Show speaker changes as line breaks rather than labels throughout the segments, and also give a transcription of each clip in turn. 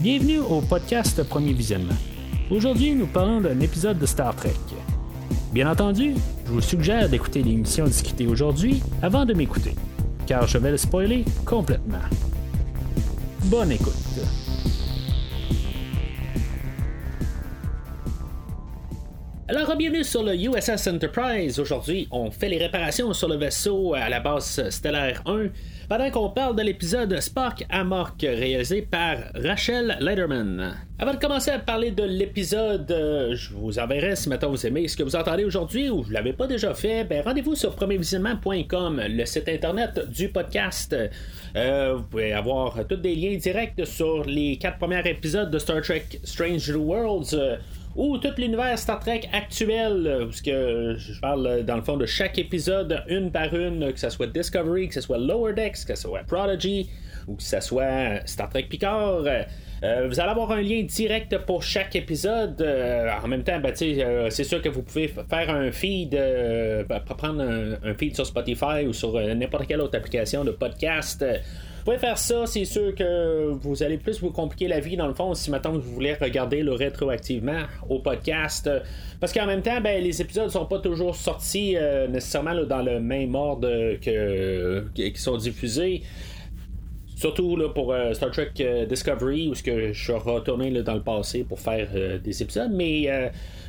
Bienvenue au podcast Premier Visionnement. Aujourd'hui, nous parlons d'un épisode de Star Trek. Bien entendu, je vous suggère d'écouter l'émission discutée aujourd'hui avant de m'écouter, car je vais le spoiler complètement. Bonne écoute. Alors, bienvenue sur le USS Enterprise. Aujourd'hui, on fait les réparations sur le vaisseau à la base stellaire 1 pendant qu'on parle de l'épisode Spark Amok réalisé par Rachel Lederman. Avant de commencer à parler de l'épisode, euh, je vous enverrai si maintenant vous aimez ce que vous entendez aujourd'hui ou vous l'avez pas déjà fait, ben rendez-vous sur premiervisionnement.com, le site internet du podcast. Euh, vous pouvez avoir tous des liens directs sur les quatre premiers épisodes de Star Trek Strange Worlds. Euh, ou tout l'univers Star Trek actuel, parce que je parle dans le fond de chaque épisode une par une, que ce soit Discovery, que ce soit Lower Decks, que ce soit Prodigy, ou que ce soit Star Trek Picard. Euh, vous allez avoir un lien direct pour chaque épisode. Euh, en même temps, ben, euh, c'est sûr que vous pouvez faire un feed, ben, prendre un, feed sur Spotify ou sur n'importe quelle autre application de podcast pouvez faire ça, c'est sûr que vous allez plus vous compliquer la vie dans le fond si maintenant vous voulez regarder le rétroactivement au podcast. Parce qu'en même temps, ben, les épisodes sont pas toujours sortis euh, nécessairement dans le même ordre que, qui sont diffusés. Surtout là, pour euh, Star Trek euh, Discovery, où que je suis retourné dans le passé pour faire des épisodes. Mais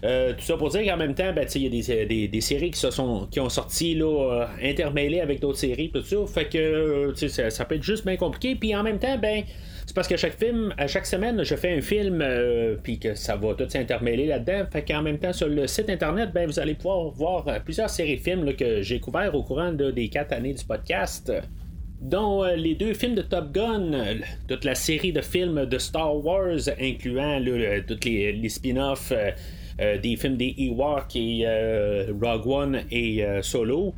euh, tout ça pour dire qu'en même temps, ben, il y a des, des, séries qui, se sont, qui ont sorti là, euh, intermêlées avec d'autres séries, tout ça. Fait que euh, ça, peut être juste bien compliqué. Puis en même temps, ben. C'est parce que chaque film, à chaque semaine, je fais un film, puis que ça va tout s'intermêler là-dedans. Fait qu'en même temps, sur le site internet, ben, vous allez pouvoir voir plusieurs séries de films que j'ai couverts au courant des quatre années du podcast dont les deux films de Top Gun, toute la série de films de Star Wars, incluant tous les, les spin-offs euh, des films des Ewoks et euh, Rogue One et euh, Solo.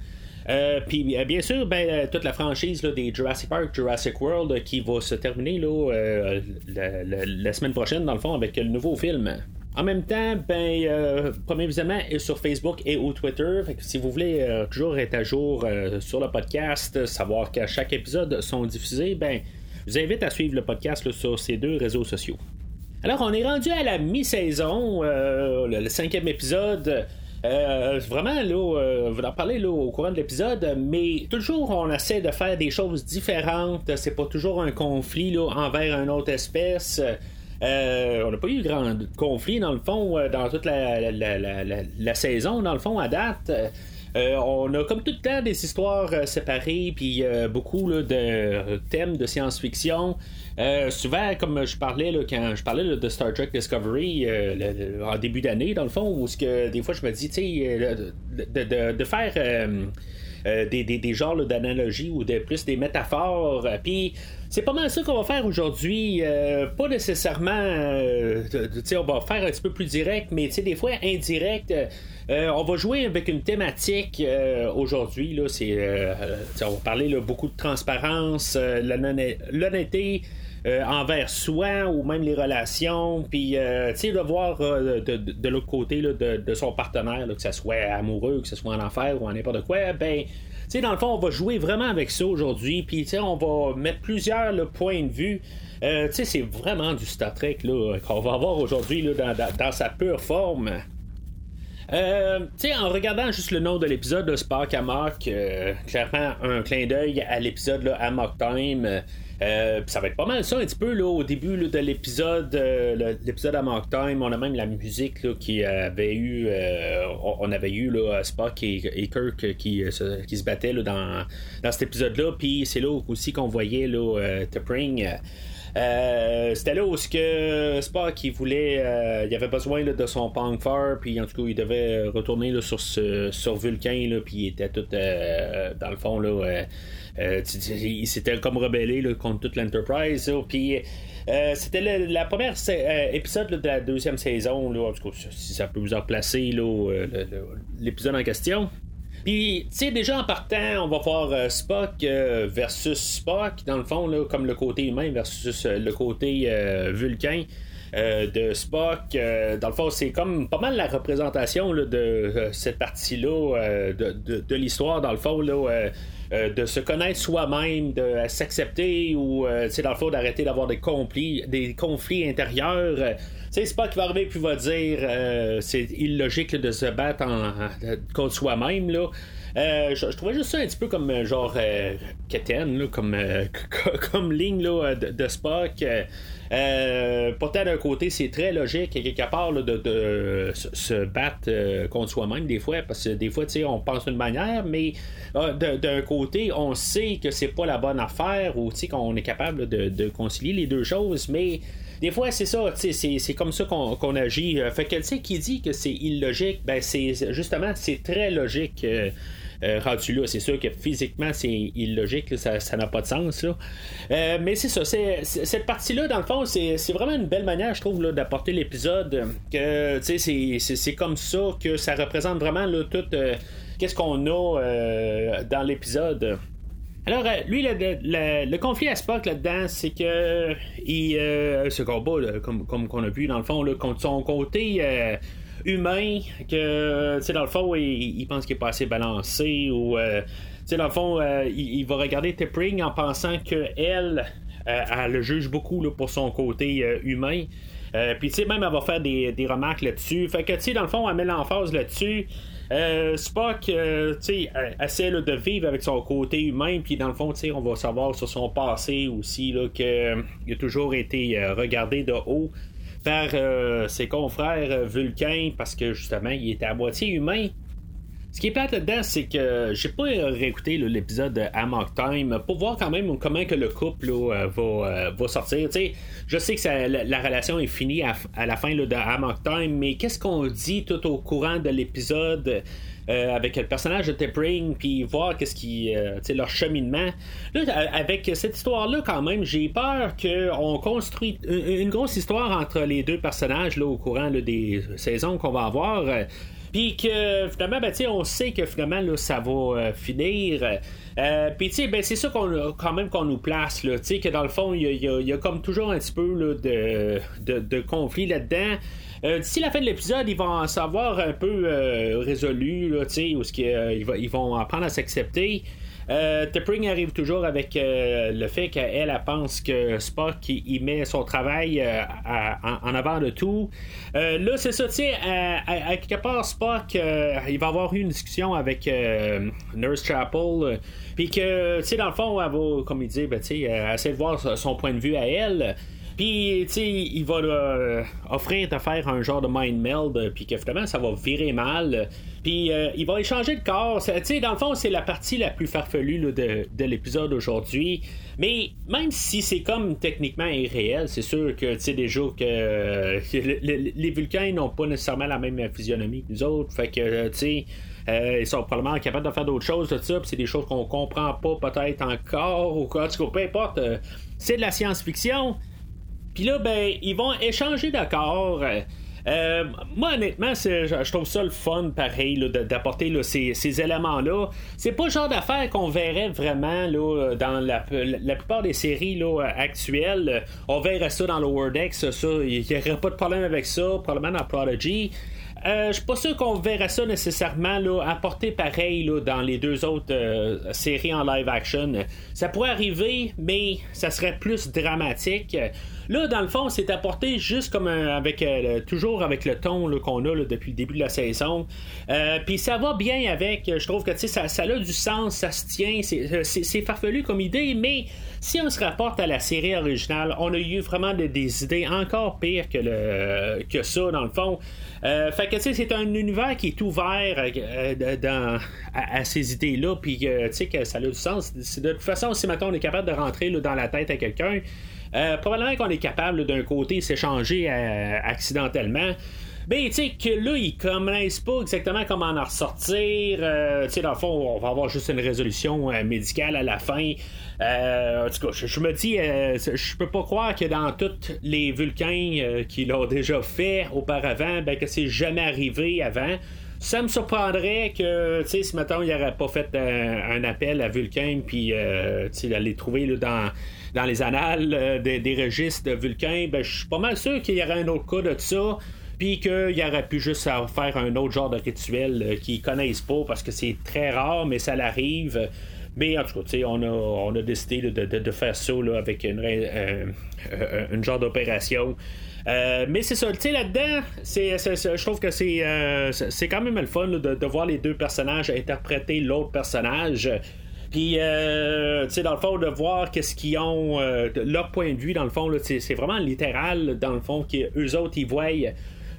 puis bien sûr, ben, toute la franchise des Jurassic Park, Jurassic World qui va se terminer là, la, semaine prochaine, dans le fond, avec le nouveau film. En même temps, ben, premier visionnement est sur Facebook et au Twitter. si vous voulez toujours être à jour sur le podcast, savoir qu'à chaque épisode sont diffusés, ben, je vous invite à suivre le podcast sur ces deux réseaux sociaux. Alors, on est rendu à la mi-saison, euh, le, cinquième épisode. Euh, vraiment, là, euh, vous en parler là, au courant de l'épisode, mais toujours on essaie de faire des choses différentes. C'est pas toujours un conflit là, envers une autre espèce. On n'a pas eu grand conflit dans le fond dans toute la, la, saison, dans le fond, à date. on a comme tout le temps des histoires séparées, puis beaucoup de thèmes de science-fiction. Euh, souvent, comme je parlais quand je parlais de Star Trek Discovery euh, en début d'année, dans le fond, où que des fois je me dis, tu sais, euh, de, faire des, des, genres d'analogies ou de plus des métaphores. Puis c'est pas mal ça qu'on va faire aujourd'hui. pas nécessairement, sais on va faire un petit peu plus direct, mais des fois indirect. on va jouer avec une thématique aujourd'hui. C'est, on va parler beaucoup de transparence, l'honnêteté. Euh, envers soi ou même les relations, puis euh, tu sais, de voir euh, de, l'autre côté de, son partenaire, que ce soit amoureux, que ce soit en enfer ou en n'importe quoi, ben. tu sais, dans le fond, on va jouer vraiment avec ça aujourd'hui, puis on va mettre plusieurs points de vue. sais, c'est vraiment du Star Trek qu'on va avoir aujourd'hui dans, sa pure forme. Euh, en regardant juste le nom de l'épisode de Spark Amok, clairement un clin d'œil à l'épisode Amok Time. Euh, ça va être pas mal ça un petit peu là, au début de l'épisode euh, l'épisode à Mark Time on a même la musique là, qui avait eu euh, on avait eu Spock et, Kirk qui, se, qui se battaient là, dans, dans cet épisode là puis c'est là aussi qu'on voyait là, T'Pring c'était là où ce que Spock voulait il avait besoin de son punk far puis en tout cas il devait retourner sur ce, sur Vulcain puis il était tout dans le fond là euh, il s'était comme rebellé contre toute l'Enterprise. Puis euh, c'était la première euh, épisode de la deuxième saison. En tout cas, si ça peut vous en placer l'épisode en question. Puis, tu sais, déjà en partant, on va voir Spock versus Spock, dans le fond, là, comme le côté humain versus le côté Vulcain. de Spock. dans le fond, c'est comme pas mal la représentation de cette partie-là de, de l'histoire, dans le fond. Là, de se connaître soi-même, de s'accepter ou, dans le fond, d'arrêter d'avoir des conflits, des conflits intérieurs. c'est pas qu'il va arriver puis va dire c'est illogique de se battre contre soi-même. là. Je, trouvais juste ça un petit peu comme genre euh, comme, comme ligne là, de, Spock. Euh, pourtant, d'un côté, c'est très logique, quelque part, de, se battre euh, contre soi-même, des fois, parce que des fois, on pense d'une manière, mais d'un côté, on sait que c'est pas la bonne affaire, ou qu'on est capable de, concilier les deux choses, mais des fois, c'est ça, c'est comme ça qu'on agit. Euh, fait que, tu sais, qui dit que c'est illogique, ben, c'est justement, c'est très logique. Euh, là. C'est sûr que physiquement, c'est illogique, ça n'a pas de sens. Euh, mais c'est ça, cette partie-là, dans le fond, c'est vraiment une belle manière, je trouve, d'apporter l'épisode. C'est comme ça que ça représente vraiment là, tout euh, qu'est-ce qu'on a dans l'épisode. Alors, lui, le, conflit à Spock là-dedans, c'est que ce combat, comme, comme qu'on a vu dans le fond, là, contre son côté humain que, tu sais, dans le fond, il, pense qu'il est pas assez balancé ou, euh, tu sais, dans le fond, euh, il, va regarder Tipping en pensant qu'elle, elle, euh, elle le juge beaucoup là, pour son côté humain. Puis, tu sais, même, elle va faire des, remarques là-dessus. Fait que, tu sais, dans le fond, elle met l'emphase là-dessus. Spock, tu sais, essaie de vivre avec son côté humain, puis dans le fond, tu sais, on va savoir sur son passé aussi qu'il a toujours été regardé de haut par euh, ses confrères euh, vulcains parce que justement, il était à moitié humain. Ce qui est plate là-dedans, c'est que j'ai pas réécouté l'épisode de Hammock Time pour voir quand même comment que le couple euh, va, sortir. je sais que la, relation est finie à, la fin de Hammock Time, mais qu'est-ce qu'on dit tout au courant de l'épisode? Euh, avec le personnage de Tipping, puis voir qu'est-ce qui, euh, leur cheminement. Là, avec cette histoire-là, quand même, j'ai peur qu'on construit une, grosse histoire entre les deux personnages là, au courant des saisons qu'on va avoir. puis que finalement, ben, on sait que finalement là, ça va euh, finir. puis tu sais, ben, c'est ça qu'on quand même qu'on nous place que dans le fond, il y, a comme toujours un petit peu de, de conflit là-dedans. Euh, d'ici la fin de l'épisode, ils vont en savoir un peu euh, résolu, là, euh, ils, vont apprendre à s'accepter. Euh, arrive toujours avec le fait qu'elle elle pense que Spock met son travail en, avant de tout. là, c'est ça, tu sais, à, quelque part, Spock, il va avoir une discussion avec Nurse Chapel, puis que, tu sais, dans le fond, elle va, comme il dit, ben, tu sais, essayer de voir son point de vue à elle. Puis, tu sais, il va euh, offrir de faire un genre de mind meld, euh, puis que finalement, ça va virer mal. Puis, euh, il va échanger de corps. Tu sais, dans le fond, c'est la partie la plus farfelue de, de l'épisode aujourd'hui. Mais même si c'est comme techniquement irréel, c'est sûr que, tu sais, déjà que les Vulcains n'ont pas nécessairement la même physionomie que nous autres. Fait que, tu sais. ils sont probablement capables de faire d'autres choses de ça, c'est des choses qu'on comprend pas peut-être encore, ou quoi, peu importe. c'est de la science-fiction, puis là, ben, ils vont échanger d'accord. Euh, moi, honnêtement, je trouve ça le fun, pareil, d'apporter ces, éléments-là. C'est pas le genre d'affaire qu'on verrait vraiment là, dans la, plupart des séries là, actuelles. On verrait ça dans le Wordex, ça. Il n'y aurait pas de problème avec ça, probablement dans Prodigy. Euh, je suis pas sûr qu'on verrait ça nécessairement là, apporté pareil là, dans les deux autres euh, séries en live action. Ça pourrait arriver, mais ça serait plus dramatique. Là, dans le fond, c'est apporté juste comme avec euh, toujours avec le ton qu'on a depuis le début de la saison. Puis ça va bien avec. Je trouve que ça, ça a du sens, ça se tient. C'est farfelu comme idée, mais si on se rapporte à la série originale, on a eu vraiment des, idées encore pires que, que ça, dans le fond. Euh, fait que tu sais, c'est un univers qui est ouvert euh, dans, à, ces idées-là, puis tu sais que ça a du sens. De toute façon, si maintenant on est capable de rentrer dans la tête à quelqu'un, euh, probablement qu'on est capable d'un côté s'échanger accidentellement. Ben, tu sais, que là, ils connaissent pas exactement comment en ressortir. tu sais, dans le fond, on va avoir juste une résolution médicale à la fin. Euh, en tout cas, je, me dis, euh, je peux pas croire que dans tous les Vulcains euh, qui l'ont déjà fait auparavant, ben, que c'est jamais arrivé avant. Ça me surprendrait que, tu sais, si maintenant il n'aurait pas fait un, appel à Vulcain, puis, tu sais, d'aller trouver dans, dans les annales des, registres de Vulcain, ben, je suis pas mal sûr qu'il y aurait un autre cas de ça puis qu'il aurait pu juste faire un autre genre de rituel qu'ils connaissent pas parce que c'est très rare, mais ça l'arrive. Mais en tout cas, on a, on a décidé de, faire ça avec une, une genre d'opération. mais c'est ça, tu sais, là-dedans, je trouve que c'est, c'est quand même le fun de, voir les deux personnages interpréter l'autre personnage. Puis, euh, tu sais, dans le fond, de voir qu'est-ce qu'ils ont, euh, leur point de vue, dans le fond, c'est vraiment littéral, dans le fond, qu'eux autres, ils voient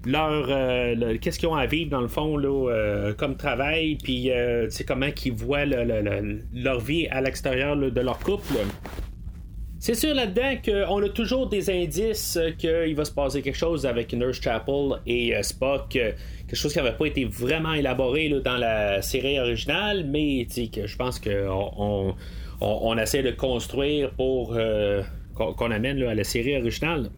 leur, euh, qu'est-ce qu'ils ont à vivre, dans le fond, là, comme travail, puis, sais, comment qu'ils voient leur vie à l'extérieur de leur couple. C'est sûr là-dedans qu'on a toujours des indices qu'il va se passer quelque chose avec Nurse Chapel et Spock, quelque chose qui n'avait pas été vraiment élaboré dans la série originale, mais que je pense qu'on on, essaie de construire pour euh, qu'on amène à la série originale.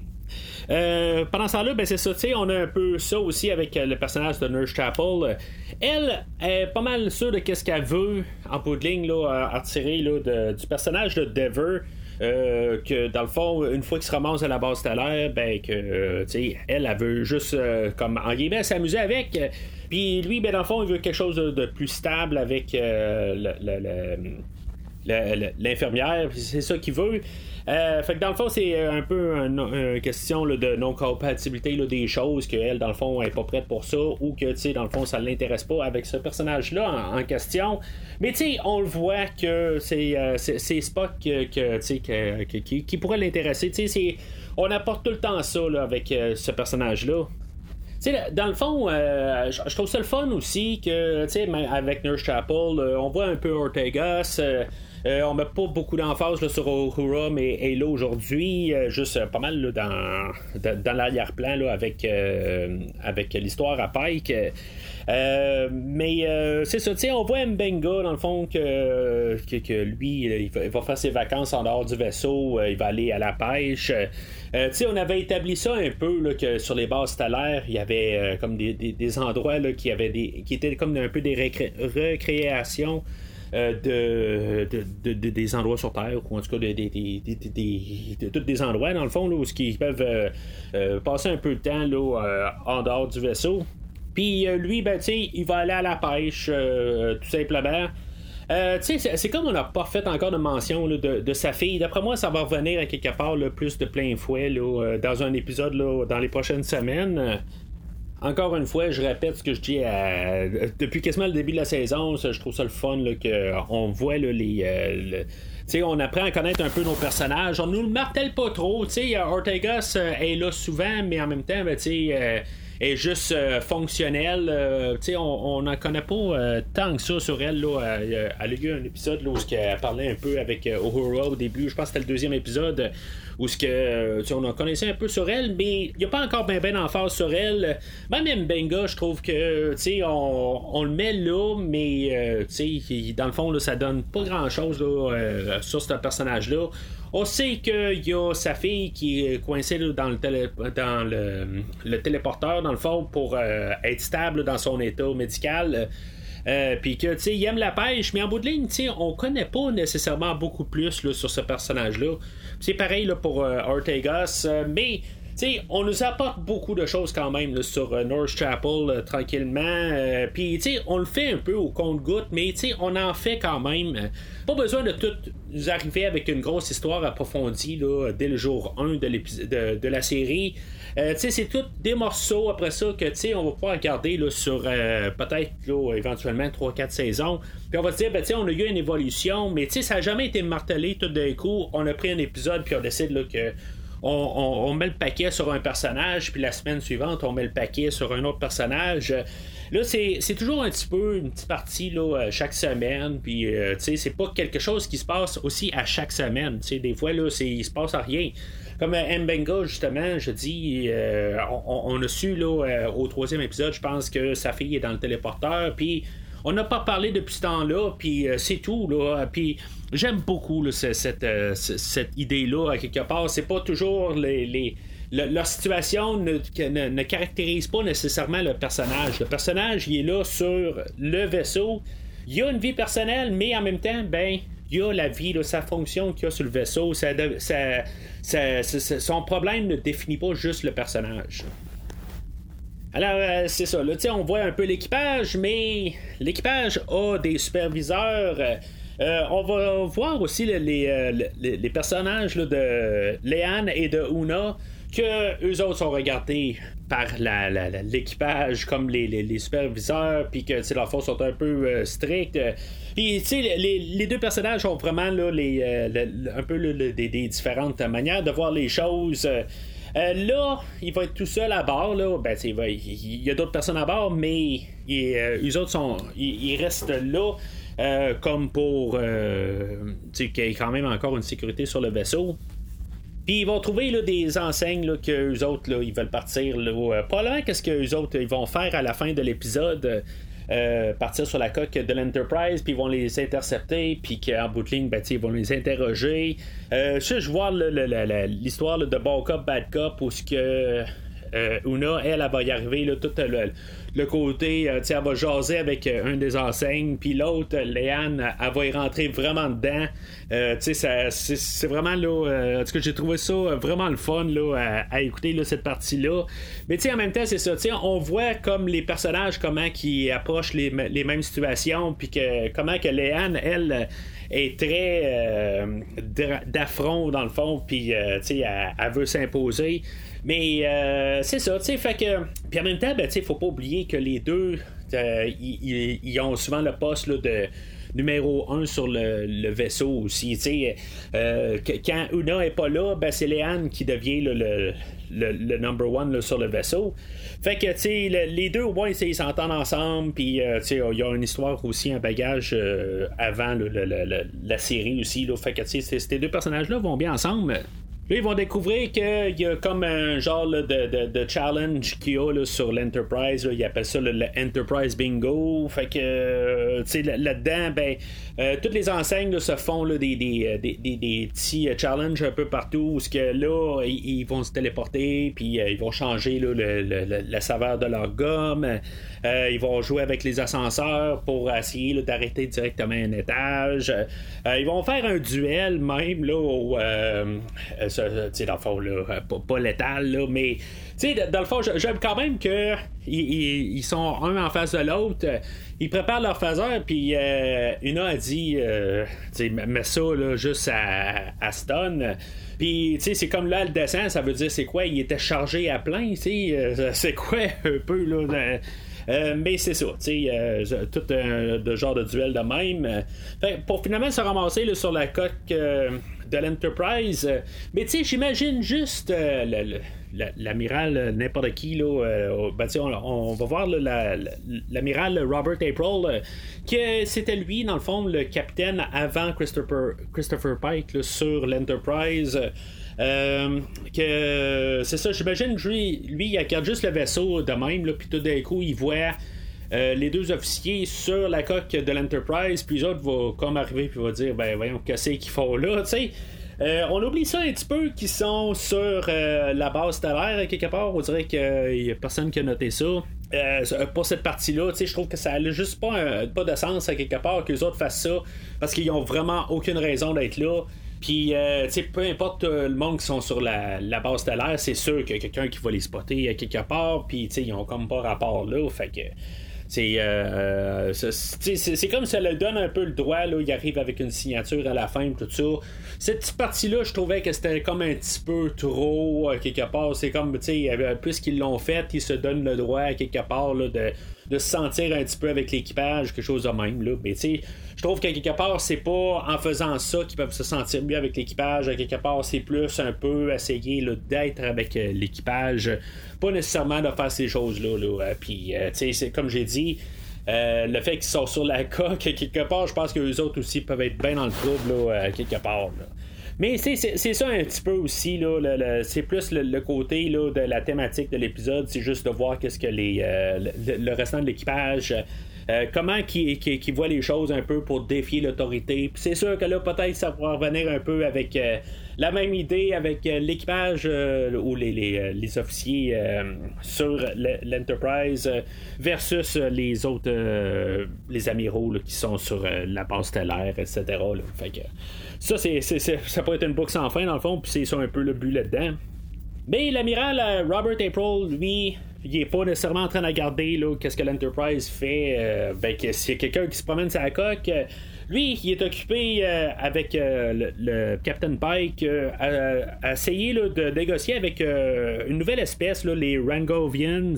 Euh, pendant ce temps-là, ben c'est ça, on a un peu ça aussi avec le personnage de Nurse Chapel. Elle est pas mal sûre de qu'est-ce qu'elle veut en bout de ligne là, à retirer du personnage de Dever. Euh, que dans le fond, une fois qu'il se ramasse à la base stellaire, ben que euh, elle, elle veut juste euh, comme en guillemets s'amuser avec. Puis lui, ben dans le fond, il veut quelque chose de, plus stable avec le, l'infirmière, c'est ça qu'il veut. Euh, fait que dans le fond, c'est un peu une, question de non-compatibilité des choses, qu'elle, dans le fond, elle est pas prête pour ça, ou que, tu sais, dans le fond, ça ne l'intéresse pas avec ce personnage-là en, question. Mais, tu sais, on le voit que c'est, euh, Spock que, qui, pourrait l'intéresser. Tu sais, on apporte tout le temps ça avec euh, ce personnage-là. dans le fond, je trouve ça le fun aussi que, avec Nurse Chapel, on voit un peu Ortegas. Euh, on met pas beaucoup d'emphase sur Uhura, mais Halo aujourd'hui, euh, juste euh, pas mal dans, l'arrière-plan avec, avec l'histoire à Pike. mais c'est ça, on voit Mbenga dans le fond que, que, lui, il va, faire ses vacances en dehors du vaisseau, il va aller à la pêche. on avait établi ça un peu que sur les bases stellaires, il y avait comme des, des, endroits là, qui, avaient des, qui étaient comme un peu des recréations euh, de, des endroits sur Terre, ou en tout cas de, tous des endroits, dans le fond, où ils peuvent euh, euh, passer un peu de temps là, en dehors du vaisseau. Puis lui, ben, il va aller à la pêche, tout simplement. c'est comme on n'a pas fait encore de mention de, sa fille. D'après moi, ça va revenir à quelque part plus de plein fouet dans un épisode dans les prochaines semaines encore une fois, je répète ce que je dis depuis quasiment le début de la saison. je trouve ça le fun qu'on voit les. Euh, on apprend à connaître un peu nos personnages. On nous le martèle pas trop. Ortegas euh, est là souvent, mais en même temps, ben, euh, est juste euh, fonctionnelle. Euh, on n'en connaît pas tant que ça sur elle. Là, elle a eu un épisode où elle parlait un peu avec Uhura au début. Je pense que c'était le deuxième épisode où ce que, on en connaissait un peu sur elle, mais il n'y a pas encore bien ben en phase sur elle. Même Benga, je trouve que on, on le met là, mais dans le fond, là, ça donne pas grand chose là, sur ce personnage-là. On sait qu'il y a sa fille qui est coincée dans, le, dans le, téléporteur, dans le fond, pour euh, être stable dans son état médical. Euh, puis que, tu sais, il aime la pêche, mais en bout de ligne, tu sais, on connaît pas nécessairement beaucoup plus sur ce personnage-là. C'est pareil là, pour euh, Ortegas, mais on nous apporte beaucoup de choses quand même sur euh, North Chapel euh, tranquillement. Euh, puis, on le fait un peu au compte-goutte, mais on en fait quand même. Pas besoin de tout nous arriver avec une grosse histoire approfondie là, dès le jour 1 de, de, la série. c'est tout des morceaux après ça que on va pouvoir regarder là, sur peut-être éventuellement 3-4 saisons. Puis on va se dire, ben, on a eu une évolution, mais ça n'a jamais été martelé tout d'un coup. On a pris un épisode, puis on décide là, que on, met le paquet sur un personnage, puis la semaine suivante, on met le paquet sur un autre personnage. Là, c'est, toujours un petit peu une petite partie là, euh, chaque semaine, puis euh, sais c'est pas quelque chose qui se passe aussi à chaque semaine. des fois, là, il se passe rien. Comme euh, Mbenga, justement, je dis, on, a su là, au troisième épisode, je pense que sa fille est dans le téléporteur, puis on n'a pas parlé depuis ce temps-là, puis c'est tout. Là, puis j'aime beaucoup cette, euh, cette idée-là, à quelque part. C'est pas toujours les, leur situation ne, caractérise pas nécessairement le personnage. Le personnage, il est là sur le vaisseau. Il a une vie personnelle, mais en même temps, ben, il a la vie, sa fonction qu'il a sur le vaisseau. son problème ne définit pas juste le personnage. Alors, euh, c'est ça. Là, on voit un peu l'équipage, mais l'équipage a des superviseurs. Euh, on va voir aussi les, personnages de Léane et de Una que eux autres sont regardés par l'équipage comme les, superviseurs, puis que leurs forces sont un peu euh, strictes. Puis, tu sais, les, deux personnages ont vraiment là, euh, un peu des, différentes manières de voir les choses. Euh, là, il va être tout seul à bord. Là. Ben, il, y a d'autres personnes à bord, mais eux autres sont, ils, restent là. comme pour qu'il y ait quand même encore une sécurité sur le vaisseau. Puis ils vont trouver des enseignes là, que autres ils veulent partir. Là, euh, probablement qu'est-ce que eux autres ils vont faire à la fin de l'épisode. Euh, partir sur la coque de l'Enterprise, puis ils vont les intercepter, puis qu'en bout de ligne, ben, ils vont les interroger. Euh, je vois l'histoire de Bon Cop, Bad Cop, où ce que euh, Una, elle, elle, va y arriver, tout le, côté, euh, elle va jaser avec euh, un des enseignes, puis l'autre, Léane, elle va y rentrer vraiment dedans. c'est vraiment là. en tout cas, j'ai trouvé ça vraiment le fun là, à, écouter là, cette partie-là. Mais en même temps, c'est ça. On voit comme les personnages, comment qui approchent les, mêmes situations, puis que comment que Léane, elle est très d'affront dans le fond, puis elle, veut s'imposer. Mais euh, c'est ça, tu sais, fait que. Puis en même temps, ben, tu sais, faut pas oublier que les deux, euh, ils ont souvent le poste là, de numéro un sur le, vaisseau aussi. euh, quand Una est pas là, ben, c'est Léane qui devient le, le, number one sur le vaisseau. Fait que, tu sais, les deux, au moins, ils s'entendent ensemble, puis, sais, il y a une histoire aussi, un bagage avant la série aussi. Là. Fait que, tu sais, ces deux personnages-là vont bien ensemble. Là, ils vont découvrir qu'il y a comme un genre de, de, challenge qu'il y a sur l'Enterprise. Ils appellent ça le, Enterprise Bingo. Fait que, euh, tu sais, là-dedans, ben, euh, toutes les enseignes se font des, des, euh, des, des, petits challenges un peu partout où que, là, ils, vont se téléporter, puis ils vont changer là, la saveur de leur gomme. ils vont jouer avec les ascenseurs pour essayer d'arrêter directement un étage. ils vont faire un duel même là, au dans le fond, là, euh, pas, létal, là, mais dans le fond, j'aime quand même que ils, sont un en face de l'autre. Ils préparent leur phaseur, puis euh, Una a dit, euh, mets ça là, juste à, à stun. Puis, tu sais, c'est comme là, le dessin, ça veut dire, c'est quoi Il était chargé à plein, tu sais, c'est quoi un peu, là mais c'est ça, tu sais, tout un genre de duel de même. pour finalement se ramasser sur la coque de l'Enterprise. Mais tu sais, j'imagine juste euh, l'amiral euh, n'importe qui là, euh, ben, on, va voir l'amiral Robert April que c'était lui dans le fond le capitaine avant Christopher, Christopher Pike sur l'Enterprise que c'est ça j'imagine lui, lui il regarde juste le vaisseau de même puis tout d'un coup il voit les deux officiers sur la coque de l'Enterprise, puis les autres vont comme arriver puis vont dire ben voyons qu'est-ce qu'ils font là, tu sais. Euh, on oublie ça un petit peu qui sont sur euh, la base stellaire quelque part. On dirait qu'il n'y a personne qui a noté ça. Euh, pour cette partie-là, je trouve que ça n'a juste pas, pas de sens à quelque part que les autres fassent ça parce qu'ils n'ont vraiment aucune raison d'être là. Puis, peu importe le monde qui sont sur la, base stellaire, c'est sûr qu'il y a quelqu'un qui va les spotter à quelque part. Puis, ils ont comme pas rapport là. Fait que euh, c'est comme ça le donne un peu le droit, là, il arrive avec une signature à la fin, tout ça. Cette petite partie-là, je trouvais que c'était comme un petit peu trop, euh, quelque part. C'est comme, tu sais, puisqu'ils l'ont fait, ils se donnent le droit, quelque part, de, de se sentir un petit peu avec l'équipage, quelque chose de même. Là. Mais tu sais, je trouve qu'à quelque part, c'est pas en faisant ça qu'ils peuvent se sentir mieux avec l'équipage. Quelque part, c'est plus un peu essayer d'être avec euh, l'équipage. Pas nécessairement de faire ces choses-là. Là. Euh, puis, euh, tu sais, comme j'ai dit, le fait qu'ils sont sur la coque, quelque part, je pense que les autres aussi peuvent être bien dans le trouble, là, quelque part. Là. Mais c'est ça un petit peu aussi, là, c'est plus le, côté là, de la thématique de l'épisode, c'est juste de voir qu'est-ce que les, le, restant de l'équipage euh, comment qui qui voit les choses un peu pour défier l'autorité? C'est sûr que là, peut-être ça pourra revenir un peu avec euh, la même idée avec euh, l'équipage ou les, officiers sur l'Enterprise versus les autres, les amiraux qui sont sur la base stellaire, etc. Ça, c'est, ça peut être une boucle sans fin dans le fond, puis c'est ça un peu le but là-dedans. Mais l'amiral Robert April, lui, il est pas nécessairement en train de regarder qu'est-ce que l'Enterprise fait. ben, que s'il y a quelqu'un qui se promène sa coque, lui, il est occupé avec le, Captain Pike à, essayer de négocier avec une nouvelle espèce, les Rangovians,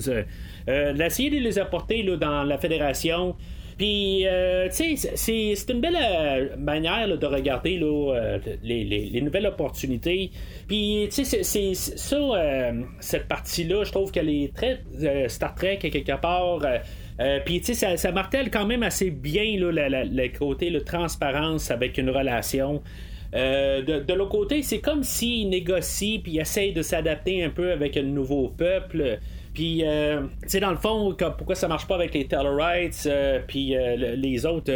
d'essayer de les apporter dans la Fédération. Puis, euh, tu sais, c'est une belle euh, manière de regarder euh, les, nouvelles opportunités. Puis, tu sais, c'est ça, cette partie-là, je trouve qu'elle est très Star Trek, quelque part. puis, tu sais, ça, martèle quand même assez bien le côté de transparence avec une relation. de, l'autre côté, c'est comme s'il négocie puis essaye de s'adapter un peu avec un nouveau peuple. Puis, euh, tu sais, dans le fond, pourquoi ça marche pas avec les Tellarites, euh, puis euh, les autres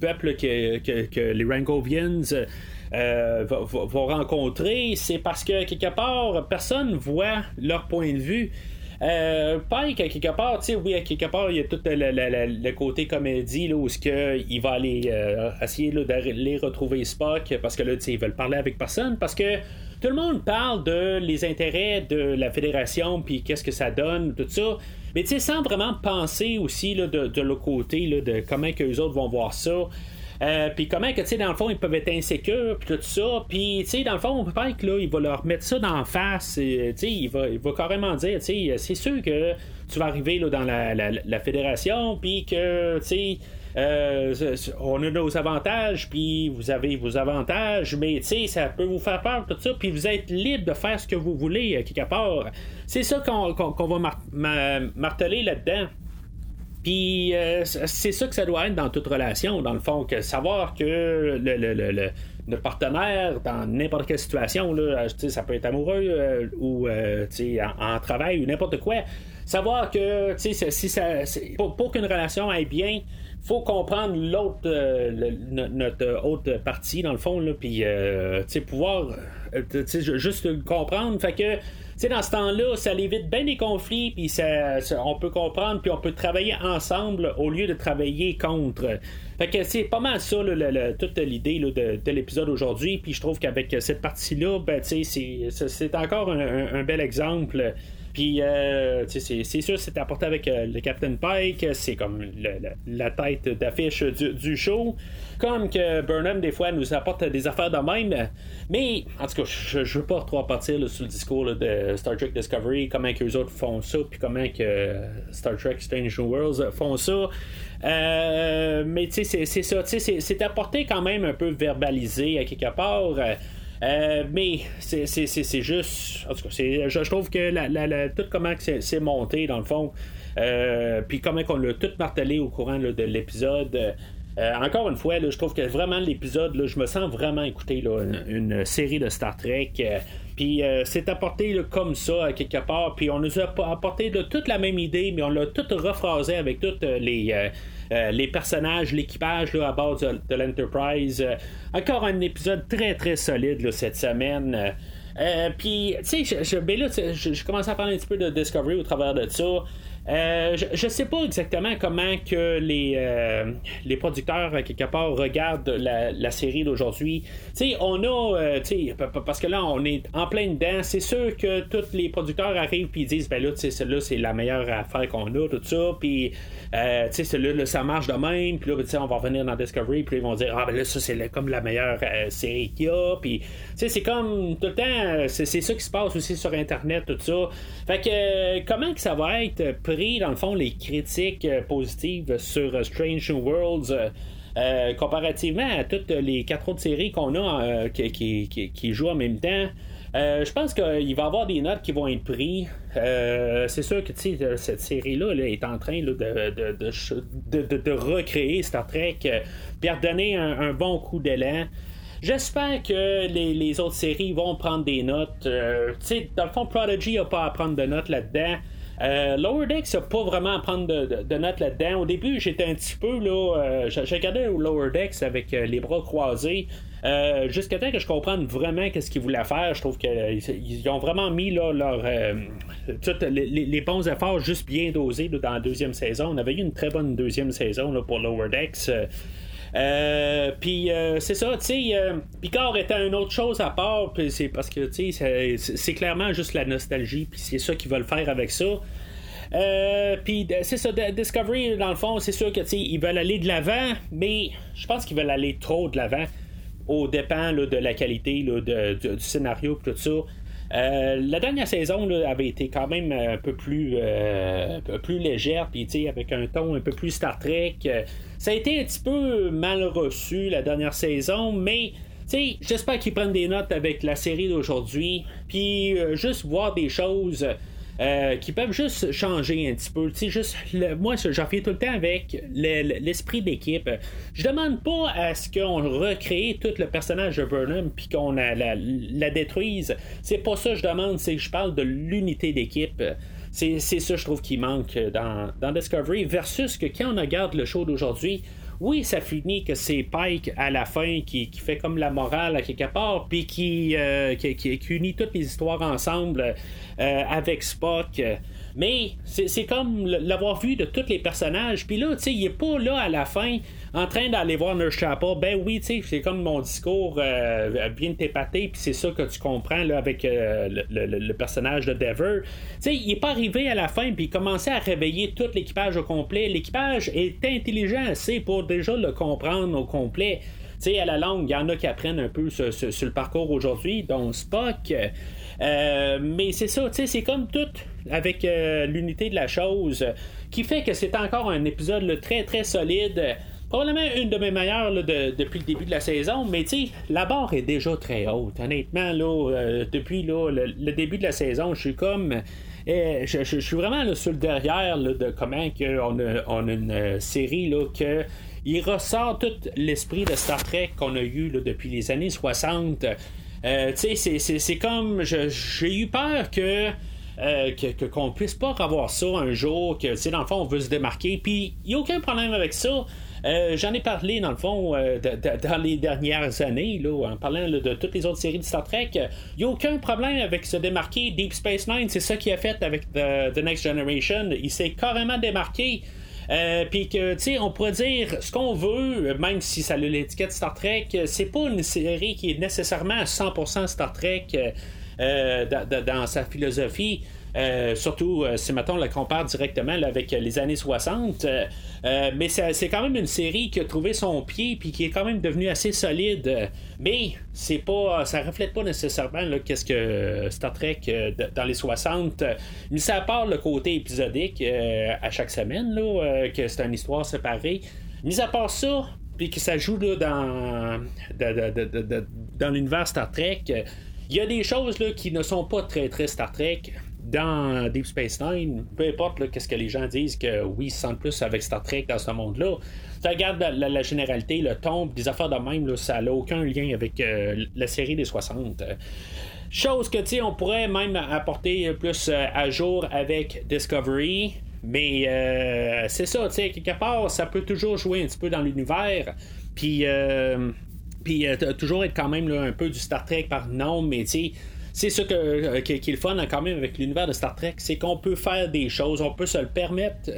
peuples que, les Rangovians vont rencontrer, c'est parce que quelque part, personne voit leur point de vue. Euh, Pike, quelque part, tu sais, oui, quelque part, il y a tout le, côté comédie, là, où ce que il va aller essayer d'aller retrouver Spock, parce que là, tu sais, ils veulent parler avec personne, parce que tout le monde parle de les intérêts de la fédération, puis qu'est-ce que ça donne, tout ça. Mais tu sais, sans vraiment penser aussi là, de, l'autre côté, là, de comment que les autres vont voir ça. Euh, puis comment que, tu sais, dans le fond, ils peuvent être insécures, puis tout ça. Puis, tu sais, dans le fond, peut-être là, il va leur mettre ça dans face. Tu sais, il va, il va carrément dire, tu sais, c'est sûr que tu vas arriver là, dans la, la fédération, puis que, tu sais, euh, on a nos avantages, puis vous avez vos avantages, mais tu sais, ça peut vous faire peur, tout ça, puis vous êtes libre de faire ce que vous voulez, euh, quelque part. C'est ça qu'on va marteler là-dedans. Puis euh, c'est ça que ça doit être dans toute relation, dans le fond, que savoir que le, partenaire, dans n'importe quelle situation, là, ça peut être amoureux ou en, travail ou n'importe quoi, savoir que si pour, qu'une relation aille bien, faut comprendre l'autre euh, notre autre partie dans le fond puis euh, pouvoir euh, juste comprendre fait que dans ce temps-là, ça évite bien des conflits, puis ça, on peut comprendre, puis on peut travailler ensemble au lieu de travailler contre. Fait que c'est pas mal ça, toute l'idée de, l'épisode aujourd'hui, puis je trouve qu'avec cette partie-là, ben, c'est encore un, bel exemple puis, euh, c'est sûr, c'est apporté avec euh, le Captain Pike, c'est comme la tête d'affiche du, show. Comme que Burnham, des fois, nous apporte des affaires de même. Mais, en tout cas, je, je veux pas trop partir sur le discours de Star Trek Discovery, comment que les autres font ça, puis comment que Star Trek Strange New Worlds font ça. Euh, mais, tu sais, c'est ça, c'est apporté quand même un peu verbalisé à quelque part. Euh, mais c'est juste. En tout cas, je, trouve que la, tout comment c'est monté, dans le fond, euh, puis comment on l'a tout martelé au courant de l'épisode. Euh, encore une fois, je trouve que vraiment l'épisode, je me sens vraiment écouter une, série de Star Trek. puis c'est apporté comme ça, quelque part. Puis on nous a apporté toute la même idée, mais on l'a tout rephrasé avec toutes les les personnages, l'équipage à bord de, l'Enterprise. Euh, encore un épisode très très solide cette semaine. Euh, puis, tu sais, je, ben je, commence à parler un petit peu de Discovery au travers de ça. Euh, je ne sais pas exactement comment que les, euh, les producteurs, quelque part, regardent la, série d'aujourd'hui. Tu sais, on a, euh, tu sais, parce que là, on est en plein dedans. C'est sûr que tous les producteurs arrivent et disent, ben là, tu sais, celle-là, c'est la meilleure affaire qu'on a, tout ça. Puis, tu sais, celle-là, ça marche de même. Puis là, ben, tu sais, on va revenir dans Discovery. Puis ils vont dire, ah, ben là, ça, c'est comme la meilleure série qu'il y a. Puis, tu sais, c'est comme tout le temps, c'est ça qui se passe aussi sur Internet, tout ça. Fait que, comment que ça va être dans le fond, les critiques euh, positives sur euh, Strange New Worlds. Euh, comparativement à toutes les quatre autres séries qu'on a qui, jouent en même temps, je pense qu'il va y avoir des notes qui vont être prises. c'est sûr que cette série-là est en train de, recréer Star Trek puis redonner un, un, bon coup d'élan. J'espère que les, autres séries vont prendre des notes. dans le fond, Prodigy n'a pas à prendre de notes là-dedans. Euh, Lower Decks n'a pas vraiment à prendre de, notes là-dedans. Au début, j'étais un petit peu là. Euh, j'ai regardé Lower Decks avec euh, les bras croisés. Jusqu'à temps que je comprenne vraiment qu'est-ce qu'ils voulaient faire, je trouve qu'ils ont vraiment mis là, leur, les, bons efforts juste bien dosés dans la deuxième saison. On avait eu une très bonne deuxième saison là, pour Lower Decks. Puis c'est ça, tu sais, Picard était une autre chose à part, puis c'est parce que tu sais, c'est clairement juste la nostalgie, puis c'est ça qu'ils veulent faire avec ça. puis c'est ça, Discovery, dans le fond, c'est sûr que ils veulent aller de l'avant, mais je pense qu'ils veulent aller trop de l'avant au dépend de la qualité du, scénario et tout ça. Euh, la dernière saison avait été quand même un peu plus, euh, légère, avec un ton un peu plus Star Trek. Ça a été un petit peu mal reçu la dernière saison, mais j'espère qu'ils prennent des notes avec la série d'aujourd'hui, puis euh, juste voir des choses euh, qui peuvent juste changer un petit peu. juste moi, j'en fais tout le temps avec l'esprit d'équipe. Je demande pas à ce qu'on recrée tout le personnage de Burnham puis qu'on la, la, détruise. C'est pas ça que je demande, c'est que je parle de l'unité d'équipe. C'est ça, je trouve, qui manque dans, dans Discovery versus que quand on regarde le show d'aujourd'hui, oui, ça finit que c'est Pike à la fin qui, fait comme la morale à quelque part, puis qui, euh, qui, unit toutes les histoires ensemble euh, avec Spock. Mais c'est comme l'avoir vu de tous les personnages. Puis là, tu sais, il est pas là à la fin en train d'aller voir Nurse Chapel. Ben oui, tu sais, c'est comme mon discours euh, bien t'épater, puis c'est ça que tu comprends là, avec euh, le, personnage de Dever. Tu sais, il est pas arrivé à la fin, puis il commençait à réveiller tout l'équipage au complet. L'équipage est intelligent assez pour déjà le comprendre au complet. Tu sais, à la longue, il y en a qui apprennent un peu sur, le parcours aujourd'hui, dont Spock. Euh, mais c'est ça, c'est comme tout avec euh, l'unité de la chose qui fait que c'est encore un épisode très très solide. Probablement une de mes meilleures depuis le début de la saison, mais tu la barre est déjà très haute. Honnêtement, là, euh, depuis le, début de la saison, je suis comme. je, suis vraiment sur le derrière de comment que on, a, une série là, que il ressort tout l'esprit de Star Trek qu'on a eu depuis les années 60. Euh, tu sais, c'est comme. J'ai eu peur que. Euh, qu'on puisse pas avoir ça un jour, que, tu dans le fond, on veut se démarquer. Puis, il n'y a aucun problème avec ça. Euh, j'en ai parlé, dans le fond, dans les dernières années, là, en parlant de toutes les autres séries de Star Trek. Il n'y a aucun problème avec se démarquer. Deep Space Nine, c'est ça qu'il a fait avec The Next Generation. Il s'est carrément démarqué. Euh, puis que, tu sais, on pourrait dire ce qu'on veut, même si ça a l'étiquette Star Trek, c'est pas une série qui est nécessairement à 100% Star Trek euh, dans, sa philosophie. Euh, surtout si mettons la compare directement avec les années 60 mais c'est quand même une série qui a trouvé son pied puis qui est quand même devenue assez solide. Mais c'est pas ça reflète pas nécessairement qu'est-ce que Star Trek dans les 60 mais ça part le côté épisodique à chaque semaine que c'est une histoire séparée. Mis à part ça puis que ça joue dans dans l'univers Star Trek il y a des choses là, qui ne sont pas très très Star Trek dans Deep Space Nine, peu importe qu'est-ce que les gens disent que oui, ils se sentent plus avec Star Trek dans ce monde-là. Tu regardes la, généralité, le ton, des affaires de même, ça n'a aucun lien avec euh, la série des 60. Chose que, tu sais, on pourrait même apporter plus euh, à jour avec Discovery. Mais euh, c'est ça, tu sais, quelque part, ça peut toujours jouer un petit peu dans l'univers. Puis, puis toujours être quand même un peu du Star Trek par nom, mais tu sais c'est ça que, qui, est le fun quand même avec l'univers de Star Trek, c'est qu'on peut faire des choses, on peut se le permettre.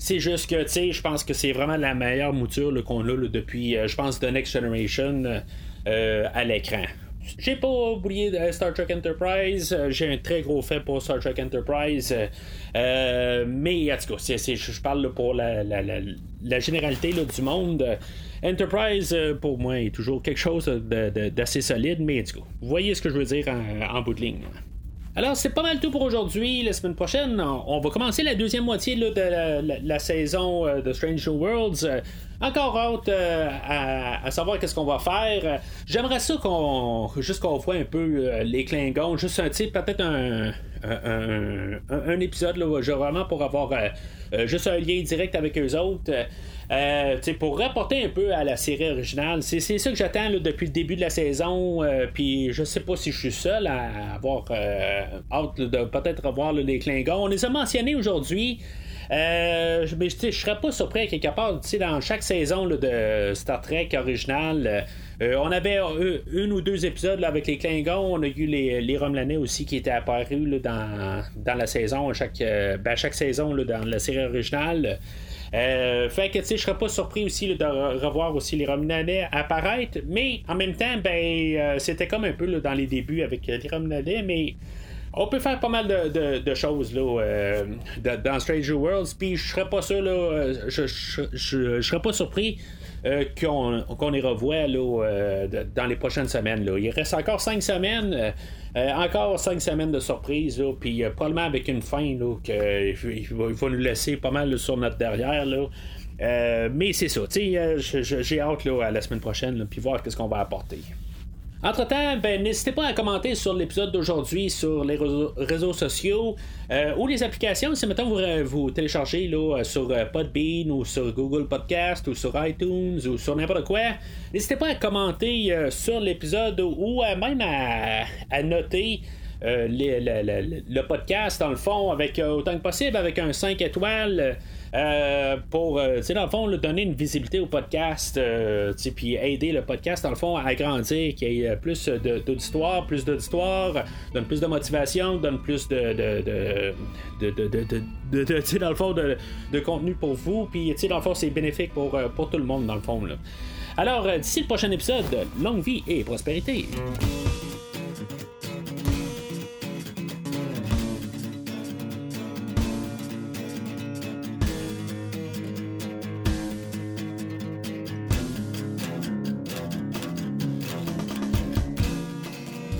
C'est juste que, tu sais, je pense que c'est vraiment la meilleure mouture qu'on a depuis, euh, je pense, The Next Generation euh, à l'écran. J'ai pas oublié Star Trek Enterprise. Euh, j'ai un très gros fait pour Star Trek Enterprise. mais en tout cas, je parle pour la, généralité du monde. Enterprise, euh, pour moi, est toujours quelque chose d'assez solide, mais du coup, vous voyez ce que je veux dire en, bout de ligne. Alors, c'est pas mal tout pour aujourd'hui. La semaine prochaine, on va commencer la deuxième moitié de la, saison euh, de Strange New Worlds. Euh, encore hâte à, savoir qu'est-ce qu'on va faire. J'aimerais ça qu'on juste qu'on voit un peu les Klingons, juste un type, peut-être un, un, épisode là, vraiment pour avoir juste un lien direct avec eux autres. Euh, pour rapporter un peu à la série originale, c'est, ça que j'attends depuis le début de la saison. Euh, puis je sais pas si je suis seul à avoir euh, hâte de peut-être revoir les Klingons. On les a mentionnés aujourd'hui. mais je serais pas surpris quelque part, dans chaque saison de Star Trek original, on avait une ou deux épisodes avec les Klingons. On a eu les, les aussi qui étaient apparus dans, dans, la saison, chaque, ben, chaque saison dans la série originale. Euh, fait que, tu sais, je serais pas surpris aussi de revoir aussi les Romulanais apparaître, mais en même temps, ben, euh, c'était comme un peu dans les débuts avec les Romulanais, mais on peut faire pas mal de, choses là, dans Stranger Worlds, puis je serais pas sûr, là, je, je serais pas surpris euh, qu'on les revoit là, euh, dans les prochaines semaines. Là. Il reste encore cinq semaines. Euh, encore cinq semaines de surprise, puis probablement avec une fin qu'il va, nous laisser pas mal sur notre derrière. Là. mais c'est ça, j'ai hâte là, à la semaine prochaine, puis voir ce qu'on va apporter. Entre-temps, ben, n'hésitez pas à commenter sur l'épisode d'aujourd'hui sur les réseaux, sociaux euh, ou les applications. Si maintenant vous, euh, vous téléchargez là, euh, sur Podbean ou sur Google Podcast ou sur iTunes ou sur n'importe quoi, n'hésitez pas à commenter sur l'épisode ou même à, noter. le podcast dans le fond avec autant que possible avec un 5 étoiles euh, pour, euh, dans le fond, donner une visibilité au podcast, euh, puis aider le podcast, dans le fond, à grandir, qu'il y ait plus d'auditoire, plus d'auditoire, donne plus de motivation, donne plus de, de, de, dans le fond, de, contenu pour vous, puis, dans le fond, c'est bénéfique pour, pour tout le monde, dans le fond. Là. Alors, d'ici le prochain épisode, longue vie et prospérité.